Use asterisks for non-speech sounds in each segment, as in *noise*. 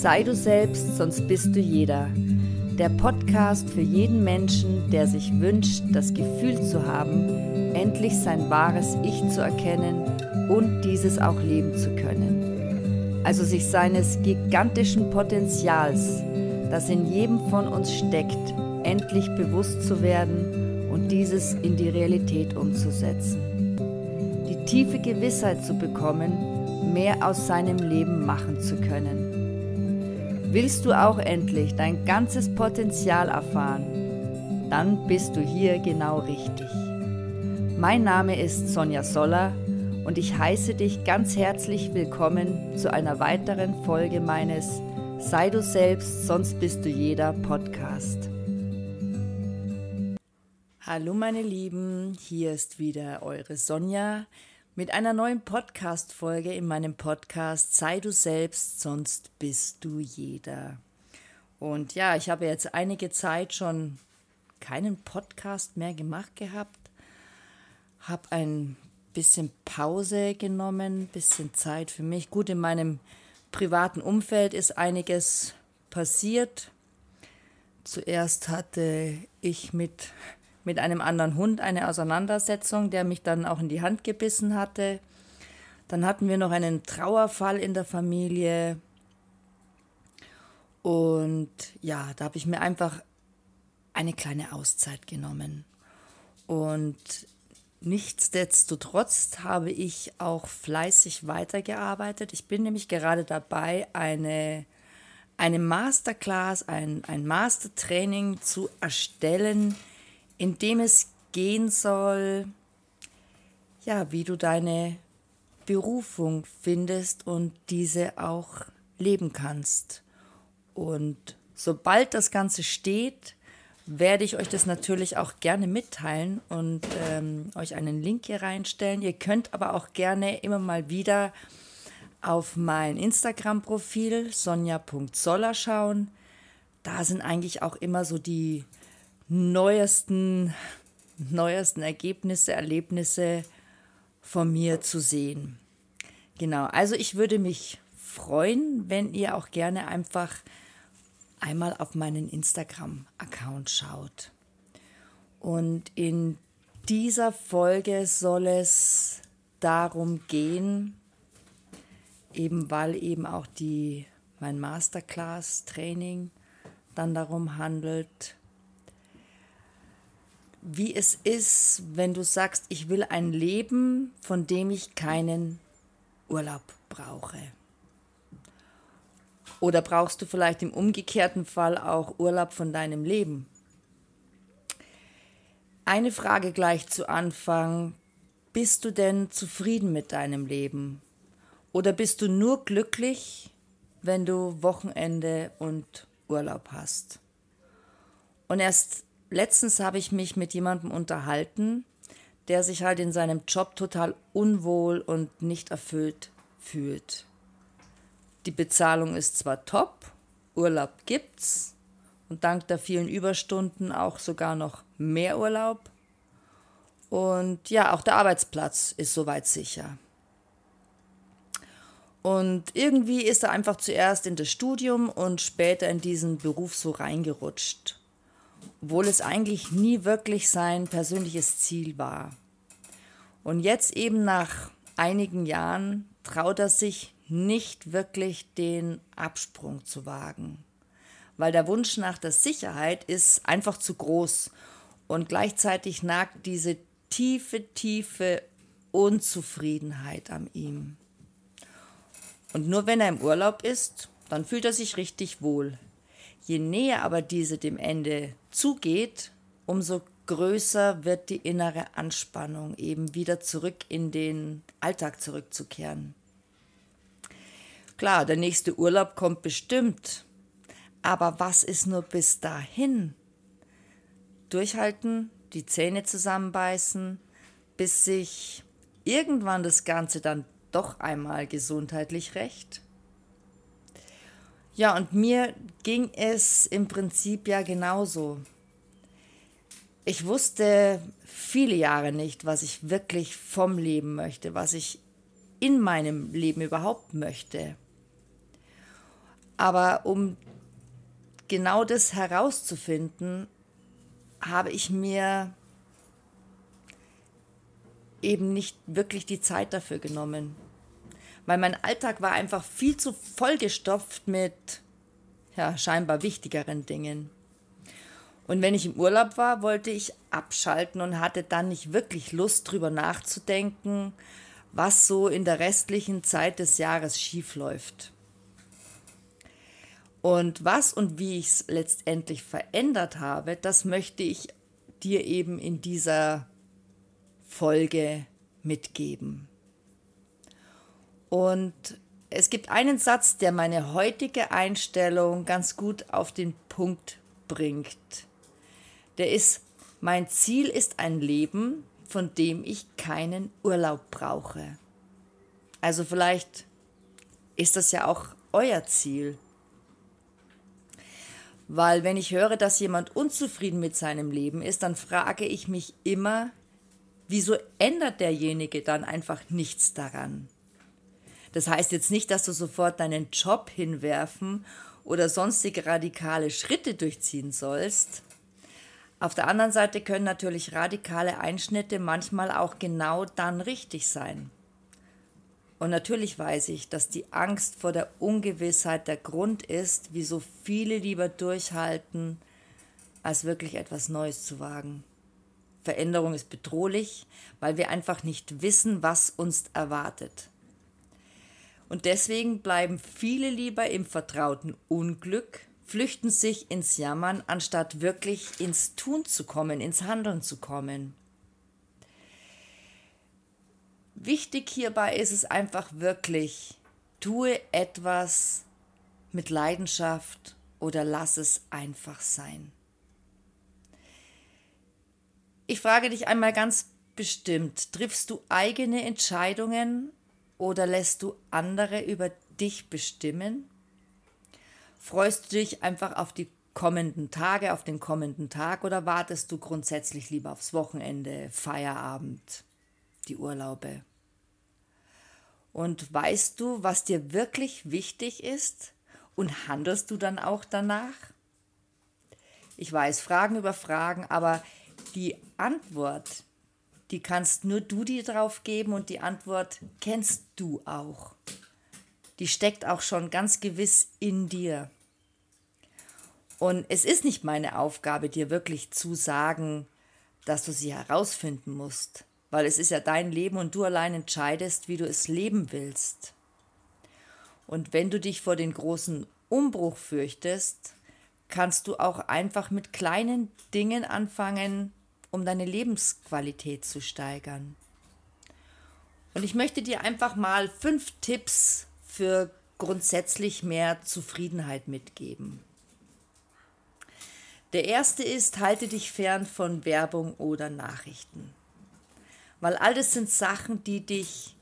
Sei du selbst, sonst bist du jeder. Der Podcast für jeden Menschen, der sich wünscht, das Gefühl zu haben, endlich sein wahres Ich zu erkennen und dieses auch leben zu können. Also sich seines gigantischen Potenzials, das in jedem von uns steckt, endlich bewusst zu werden und dieses in die Realität umzusetzen. Die tiefe Gewissheit zu bekommen, mehr aus seinem Leben machen zu können Willst du auch endlich dein ganzes Potenzial erfahren? Dann bist du hier genau richtig. Mein Name ist Sonja Soller und ich heiße dich ganz herzlich willkommen zu einer weiteren Folge meines Sei du selbst, sonst bist du jeder Podcast. Hallo meine Lieben, hier ist wieder eure Sonja mit einer neuen Podcast-Folge in meinem Podcast Sei du selbst, sonst bist du jeder. Und ja, ich habe jetzt einige Zeit schon keinen Podcast mehr gemacht gehabt, habe ein bisschen Pause genommen, bisschen Zeit für mich. Gut, in meinem privaten Umfeld ist einiges passiert. Zuerst hatte ich mit mit einem anderen Hund eine Auseinandersetzung, der mich dann auch in die Hand gebissen hatte. Dann hatten wir noch einen Trauerfall in der Familie. Und ja, da habe ich mir einfach eine kleine Auszeit genommen. Und nichtsdestotrotz habe ich auch fleißig weitergearbeitet. Ich bin nämlich gerade dabei, eine, eine Masterclass, ein, ein Mastertraining zu erstellen, in dem es gehen soll, ja, wie du deine Berufung findest und diese auch leben kannst. Und sobald das Ganze steht, werde ich euch das natürlich auch gerne mitteilen und ähm, euch einen Link hier reinstellen. Ihr könnt aber auch gerne immer mal wieder auf mein Instagram-Profil sonja.zoller schauen. Da sind eigentlich auch immer so die neuesten, neuesten Ergebnisse, Erlebnisse von mir zu sehen. Genau, also ich würde mich freuen, wenn ihr auch gerne einfach einmal auf meinen Instagram-Account schaut. Und in dieser Folge soll es darum gehen, eben weil eben auch die, mein Masterclass-Training dann darum handelt, wie es ist, wenn du sagst, ich will ein Leben, von dem ich keinen Urlaub brauche. Oder brauchst du vielleicht im umgekehrten Fall auch Urlaub von deinem Leben? Eine Frage gleich zu Anfang. Bist du denn zufrieden mit deinem Leben? Oder bist du nur glücklich, wenn du Wochenende und Urlaub hast? Und erst letztens habe ich mich mit jemandem unterhalten, der sich halt in seinem Job total unwohl und nicht erfüllt fühlt. Die Bezahlung ist zwar top, Urlaub gibt's und dank der vielen Überstunden auch sogar noch mehr Urlaub. Und ja, auch der Arbeitsplatz ist soweit sicher. Und irgendwie ist er einfach zuerst in das Studium und später in diesen Beruf so reingerutscht obwohl es eigentlich nie wirklich sein persönliches Ziel war. Und jetzt eben nach einigen Jahren traut er sich nicht wirklich den Absprung zu wagen, weil der Wunsch nach der Sicherheit ist einfach zu groß und gleichzeitig nagt diese tiefe, tiefe Unzufriedenheit an ihm. Und nur wenn er im Urlaub ist, dann fühlt er sich richtig wohl. Je näher aber diese dem Ende zugeht, umso größer wird die innere Anspannung, eben wieder zurück in den Alltag zurückzukehren. Klar, der nächste Urlaub kommt bestimmt, aber was ist nur bis dahin? Durchhalten, die Zähne zusammenbeißen, bis sich irgendwann das Ganze dann doch einmal gesundheitlich rächt? Ja, und mir ging es im Prinzip ja genauso. Ich wusste viele Jahre nicht, was ich wirklich vom Leben möchte, was ich in meinem Leben überhaupt möchte. Aber um genau das herauszufinden, habe ich mir eben nicht wirklich die Zeit dafür genommen. Weil mein Alltag war einfach viel zu vollgestopft mit ja, scheinbar wichtigeren Dingen. Und wenn ich im Urlaub war, wollte ich abschalten und hatte dann nicht wirklich Lust, drüber nachzudenken, was so in der restlichen Zeit des Jahres schief läuft. Und was und wie ich es letztendlich verändert habe, das möchte ich dir eben in dieser Folge mitgeben. Und es gibt einen Satz, der meine heutige Einstellung ganz gut auf den Punkt bringt. Der ist, mein Ziel ist ein Leben, von dem ich keinen Urlaub brauche. Also vielleicht ist das ja auch euer Ziel. Weil wenn ich höre, dass jemand unzufrieden mit seinem Leben ist, dann frage ich mich immer, wieso ändert derjenige dann einfach nichts daran? Das heißt jetzt nicht, dass du sofort deinen Job hinwerfen oder sonstige radikale Schritte durchziehen sollst. Auf der anderen Seite können natürlich radikale Einschnitte manchmal auch genau dann richtig sein. Und natürlich weiß ich, dass die Angst vor der Ungewissheit der Grund ist, wieso viele lieber durchhalten, als wirklich etwas Neues zu wagen. Veränderung ist bedrohlich, weil wir einfach nicht wissen, was uns erwartet. Und deswegen bleiben viele lieber im vertrauten Unglück, flüchten sich ins Jammern, anstatt wirklich ins Tun zu kommen, ins Handeln zu kommen. Wichtig hierbei ist es einfach wirklich, tue etwas mit Leidenschaft oder lass es einfach sein. Ich frage dich einmal ganz bestimmt, triffst du eigene Entscheidungen oder lässt du andere über dich bestimmen? Freust du dich einfach auf die kommenden Tage, auf den kommenden Tag oder wartest du grundsätzlich lieber aufs Wochenende, Feierabend, die Urlaube? Und weißt du, was dir wirklich wichtig ist und handelst du dann auch danach? Ich weiß, Fragen über Fragen, aber die Antwort, die kannst nur du dir drauf geben und die Antwort kennst du auch. Die steckt auch schon ganz gewiss in dir. Und es ist nicht meine Aufgabe, dir wirklich zu sagen, dass du sie herausfinden musst, weil es ist ja dein Leben und du allein entscheidest, wie du es leben willst. Und wenn du dich vor den großen Umbruch fürchtest, kannst du auch einfach mit kleinen Dingen anfangen, um deine Lebensqualität zu steigern. Und ich möchte dir einfach mal fünf Tipps für grundsätzlich mehr Zufriedenheit mitgeben. Der erste ist, halte dich fern von Werbung oder Nachrichten. Weil all das sind Sachen, die dich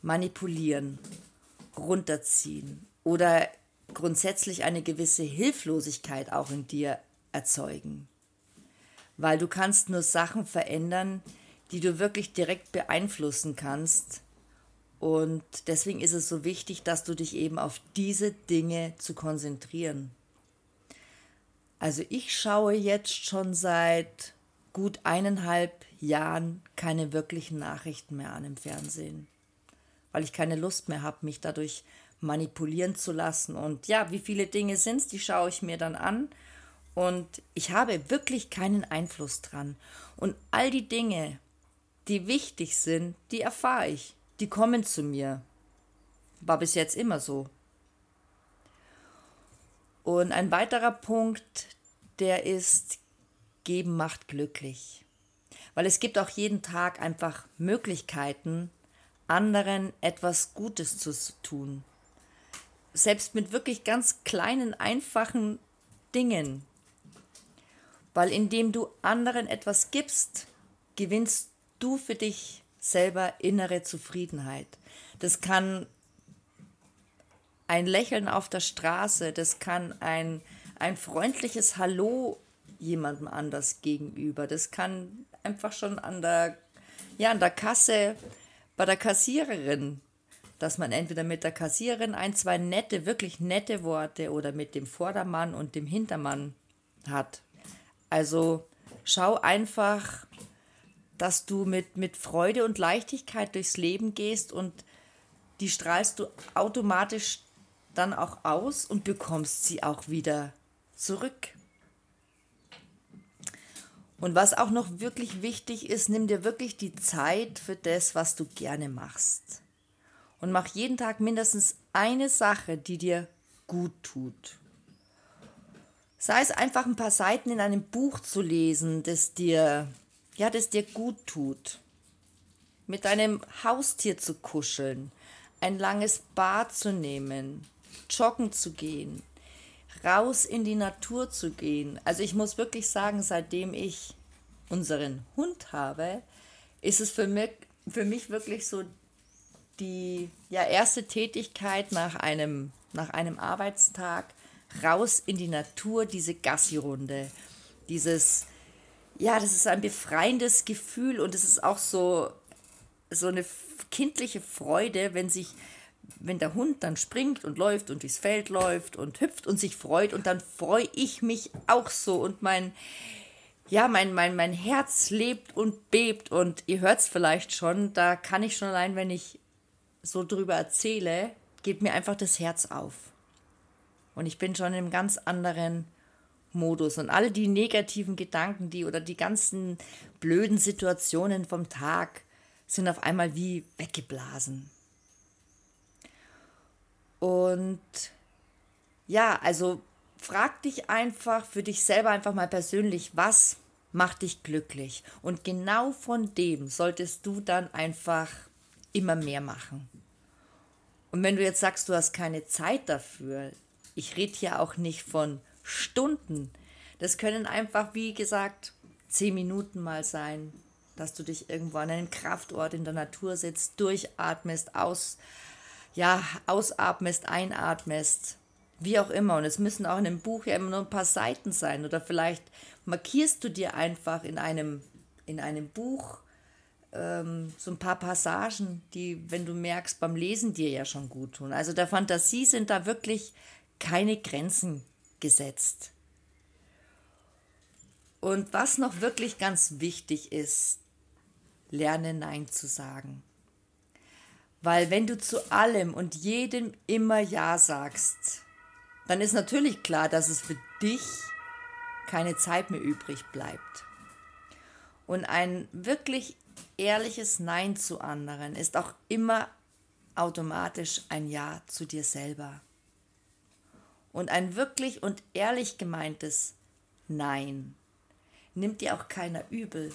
manipulieren, runterziehen oder grundsätzlich eine gewisse Hilflosigkeit auch in dir erzeugen weil du kannst nur Sachen verändern, die du wirklich direkt beeinflussen kannst. Und deswegen ist es so wichtig, dass du dich eben auf diese Dinge zu konzentrieren. Also ich schaue jetzt schon seit gut eineinhalb Jahren keine wirklichen Nachrichten mehr an im Fernsehen, weil ich keine Lust mehr habe, mich dadurch manipulieren zu lassen. Und ja, wie viele Dinge sind es, die schaue ich mir dann an und ich habe wirklich keinen Einfluss dran. Und all die Dinge, die wichtig sind, die erfahre ich. Die kommen zu mir. War bis jetzt immer so. Und ein weiterer Punkt, der ist, geben macht glücklich. Weil es gibt auch jeden Tag einfach Möglichkeiten, anderen etwas Gutes zu tun. Selbst mit wirklich ganz kleinen, einfachen Dingen, weil indem du anderen etwas gibst, gewinnst du für dich selber innere Zufriedenheit. Das kann ein Lächeln auf der Straße, das kann ein, ein freundliches Hallo jemandem anders gegenüber, das kann einfach schon an der, ja, an der Kasse bei der Kassiererin dass man entweder mit der Kassiererin ein, zwei nette, wirklich nette Worte oder mit dem Vordermann und dem Hintermann hat. Also schau einfach, dass du mit, mit Freude und Leichtigkeit durchs Leben gehst und die strahlst du automatisch dann auch aus und bekommst sie auch wieder zurück. Und was auch noch wirklich wichtig ist, nimm dir wirklich die Zeit für das, was du gerne machst. Und mach jeden Tag mindestens eine Sache, die dir gut tut. Sei es einfach ein paar Seiten in einem Buch zu lesen, das dir, ja, das dir gut tut. Mit deinem Haustier zu kuscheln, ein langes Bad zu nehmen, joggen zu gehen, raus in die Natur zu gehen. Also ich muss wirklich sagen, seitdem ich unseren Hund habe, ist es für mich, für mich wirklich so die ja, erste Tätigkeit nach einem, nach einem Arbeitstag, raus in die Natur, diese Gassi-Runde. Dieses, ja, das ist ein befreiendes Gefühl und es ist auch so, so eine kindliche Freude, wenn sich wenn der Hund dann springt und läuft und durchs Feld läuft und hüpft und sich freut und dann freue ich mich auch so und mein ja, mein, mein, mein Herz lebt und bebt und ihr hört es vielleicht schon, da kann ich schon allein, wenn ich so drüber erzähle, geht mir einfach das Herz auf. Und ich bin schon in einem ganz anderen Modus und all die negativen Gedanken, die oder die ganzen blöden Situationen vom Tag sind auf einmal wie weggeblasen. Und ja, also frag dich einfach für dich selber einfach mal persönlich, was macht dich glücklich? Und genau von dem solltest du dann einfach immer mehr machen. Und wenn du jetzt sagst, du hast keine Zeit dafür, ich rede hier auch nicht von Stunden. Das können einfach, wie gesagt, zehn Minuten mal sein, dass du dich irgendwo an einem Kraftort in der Natur sitzt, durchatmest, aus, ja, ausatmest, einatmest, wie auch immer. Und es müssen auch in einem Buch ja immer nur ein paar Seiten sein. Oder vielleicht markierst du dir einfach in einem, in einem Buch ähm, so ein paar Passagen, die, wenn du merkst, beim Lesen dir ja schon gut tun. Also der Fantasie sind da wirklich keine Grenzen gesetzt. Und was noch wirklich ganz wichtig ist, lerne Nein zu sagen. Weil wenn du zu allem und jedem immer Ja sagst, dann ist natürlich klar, dass es für dich keine Zeit mehr übrig bleibt. Und ein wirklich ehrliches Nein zu anderen ist auch immer automatisch ein Ja zu dir selber. Und ein wirklich und ehrlich gemeintes Nein nimmt dir auch keiner übel.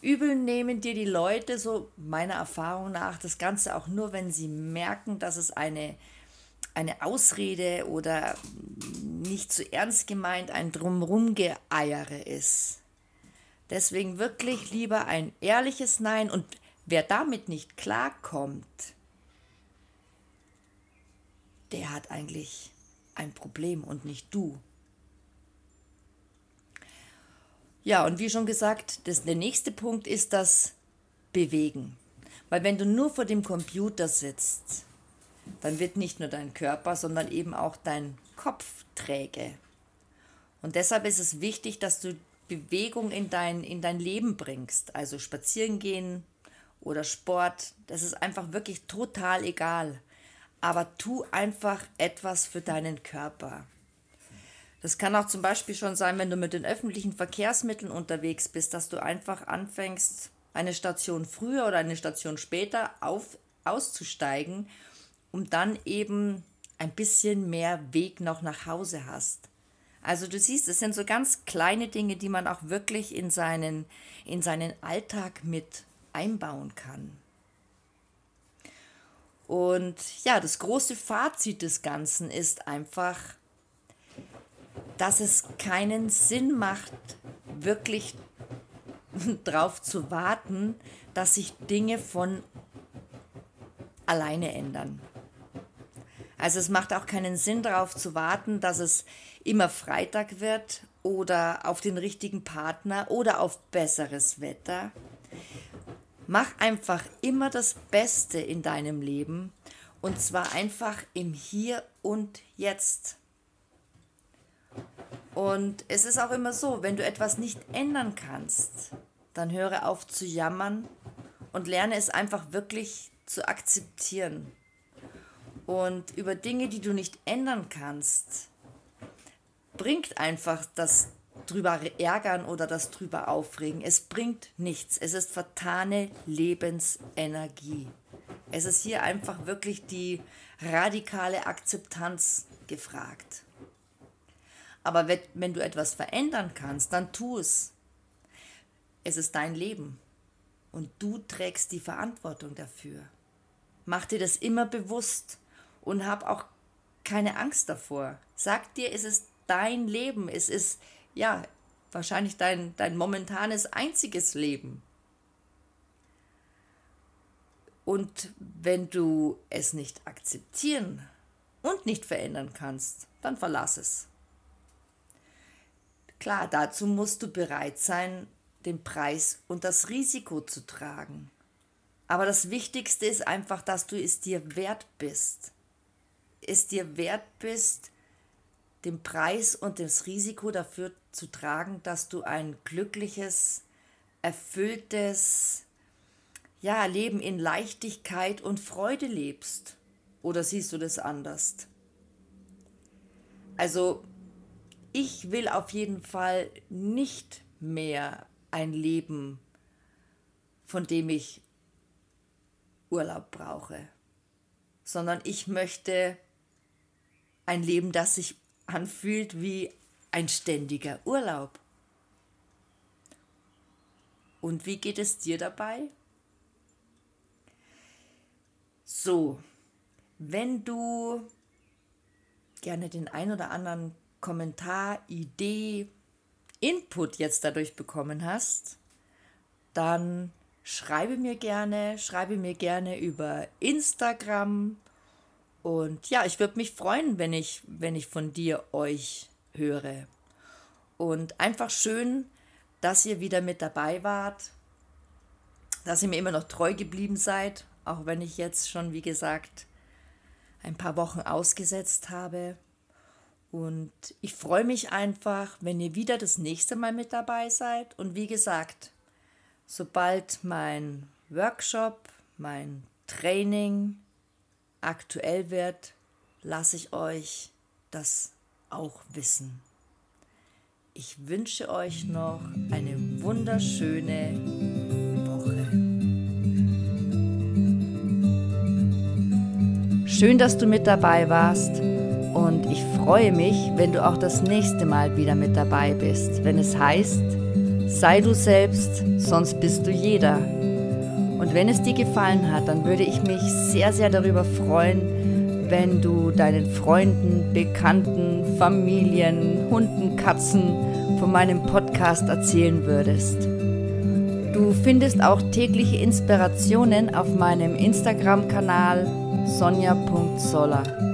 Übel nehmen dir die Leute, so meiner Erfahrung nach, das Ganze auch nur, wenn sie merken, dass es eine eine Ausrede oder nicht zu ernst gemeint ein Drumrumgeeiere ist. Deswegen wirklich lieber ein ehrliches Nein und wer damit nicht klarkommt, der hat eigentlich ein Problem und nicht du. Ja, und wie schon gesagt, das, der nächste Punkt ist das Bewegen. Weil wenn du nur vor dem Computer sitzt, dann wird nicht nur dein Körper, sondern eben auch dein Kopf träge. Und deshalb ist es wichtig, dass du Bewegung in dein, in dein Leben bringst. Also spazieren gehen oder Sport, das ist einfach wirklich total egal. Aber tu einfach etwas für deinen Körper. Das kann auch zum Beispiel schon sein, wenn du mit den öffentlichen Verkehrsmitteln unterwegs bist, dass du einfach anfängst, eine Station früher oder eine Station später auf, auszusteigen um dann eben ein bisschen mehr Weg noch nach Hause hast. Also du siehst, es sind so ganz kleine Dinge, die man auch wirklich in seinen, in seinen Alltag mit einbauen kann. Und ja, das große Fazit des Ganzen ist einfach, dass es keinen Sinn macht, wirklich *laughs* darauf zu warten, dass sich Dinge von alleine ändern. Also es macht auch keinen Sinn darauf zu warten, dass es immer Freitag wird oder auf den richtigen Partner oder auf besseres Wetter. Mach einfach immer das Beste in deinem Leben und zwar einfach im Hier und Jetzt. Und es ist auch immer so, wenn du etwas nicht ändern kannst, dann höre auf zu jammern und lerne es einfach wirklich zu akzeptieren. Und über Dinge, die du nicht ändern kannst, bringt einfach das drüber ärgern oder das drüber aufregen. Es bringt nichts. Es ist vertane Lebensenergie. Es ist hier einfach wirklich die radikale Akzeptanz gefragt. Aber wenn, du etwas verändern kannst, dann tu es. Es ist dein Leben und du trägst die Verantwortung dafür. Mach dir das immer bewusst und hab auch keine Angst davor. Sag dir, es ist dein Leben, es ist ja, wahrscheinlich dein, dein momentanes einziges Leben. Und wenn du es nicht akzeptieren und nicht verändern kannst, dann verlass es. Klar, dazu musst du bereit sein, den Preis und das Risiko zu tragen. Aber das Wichtigste ist einfach, dass du es dir wert bist. Es dir wert bist, den Preis und das Risiko dafür zu tragen, dass du ein glückliches, erfülltes ja, Leben in Leichtigkeit und Freude lebst. Oder siehst du das anders? Also, ich will auf jeden Fall nicht mehr ein Leben, von dem ich Urlaub brauche, sondern ich möchte ein Leben, das sich anfühlt wie ein ständiger Urlaub. Und wie geht es dir dabei? So, wenn du gerne den ein oder anderen Kommentar, Idee, Input jetzt dadurch bekommen hast, dann schreibe mir gerne, schreibe mir gerne über Instagram und ja, ich würde mich freuen, wenn ich, wenn ich von dir euch höre. Und einfach schön, dass ihr wieder mit dabei wart, dass ihr mir immer noch treu geblieben seid, auch wenn ich jetzt schon, wie gesagt, ein paar Wochen ausgesetzt habe. Und ich freue mich einfach, wenn ihr wieder das nächste Mal mit dabei seid. Und wie gesagt, sobald mein Workshop, mein Training, aktuell wird, lasse ich euch das auch wissen. Ich wünsche euch noch eine wunderschöne Woche. Schön, dass du mit dabei warst und ich freue mich, wenn du auch das nächste Mal wieder mit dabei bist, wenn es heißt, sei du selbst, sonst bist du jeder. Und wenn es dir gefallen hat, dann würde ich mich sehr, sehr darüber freuen, wenn du deinen Freunden, Bekannten, Familien, Hunden, Katzen von meinem Podcast erzählen würdest. Du findest auch tägliche Inspirationen auf meinem Instagram-Kanal sonja.zoller.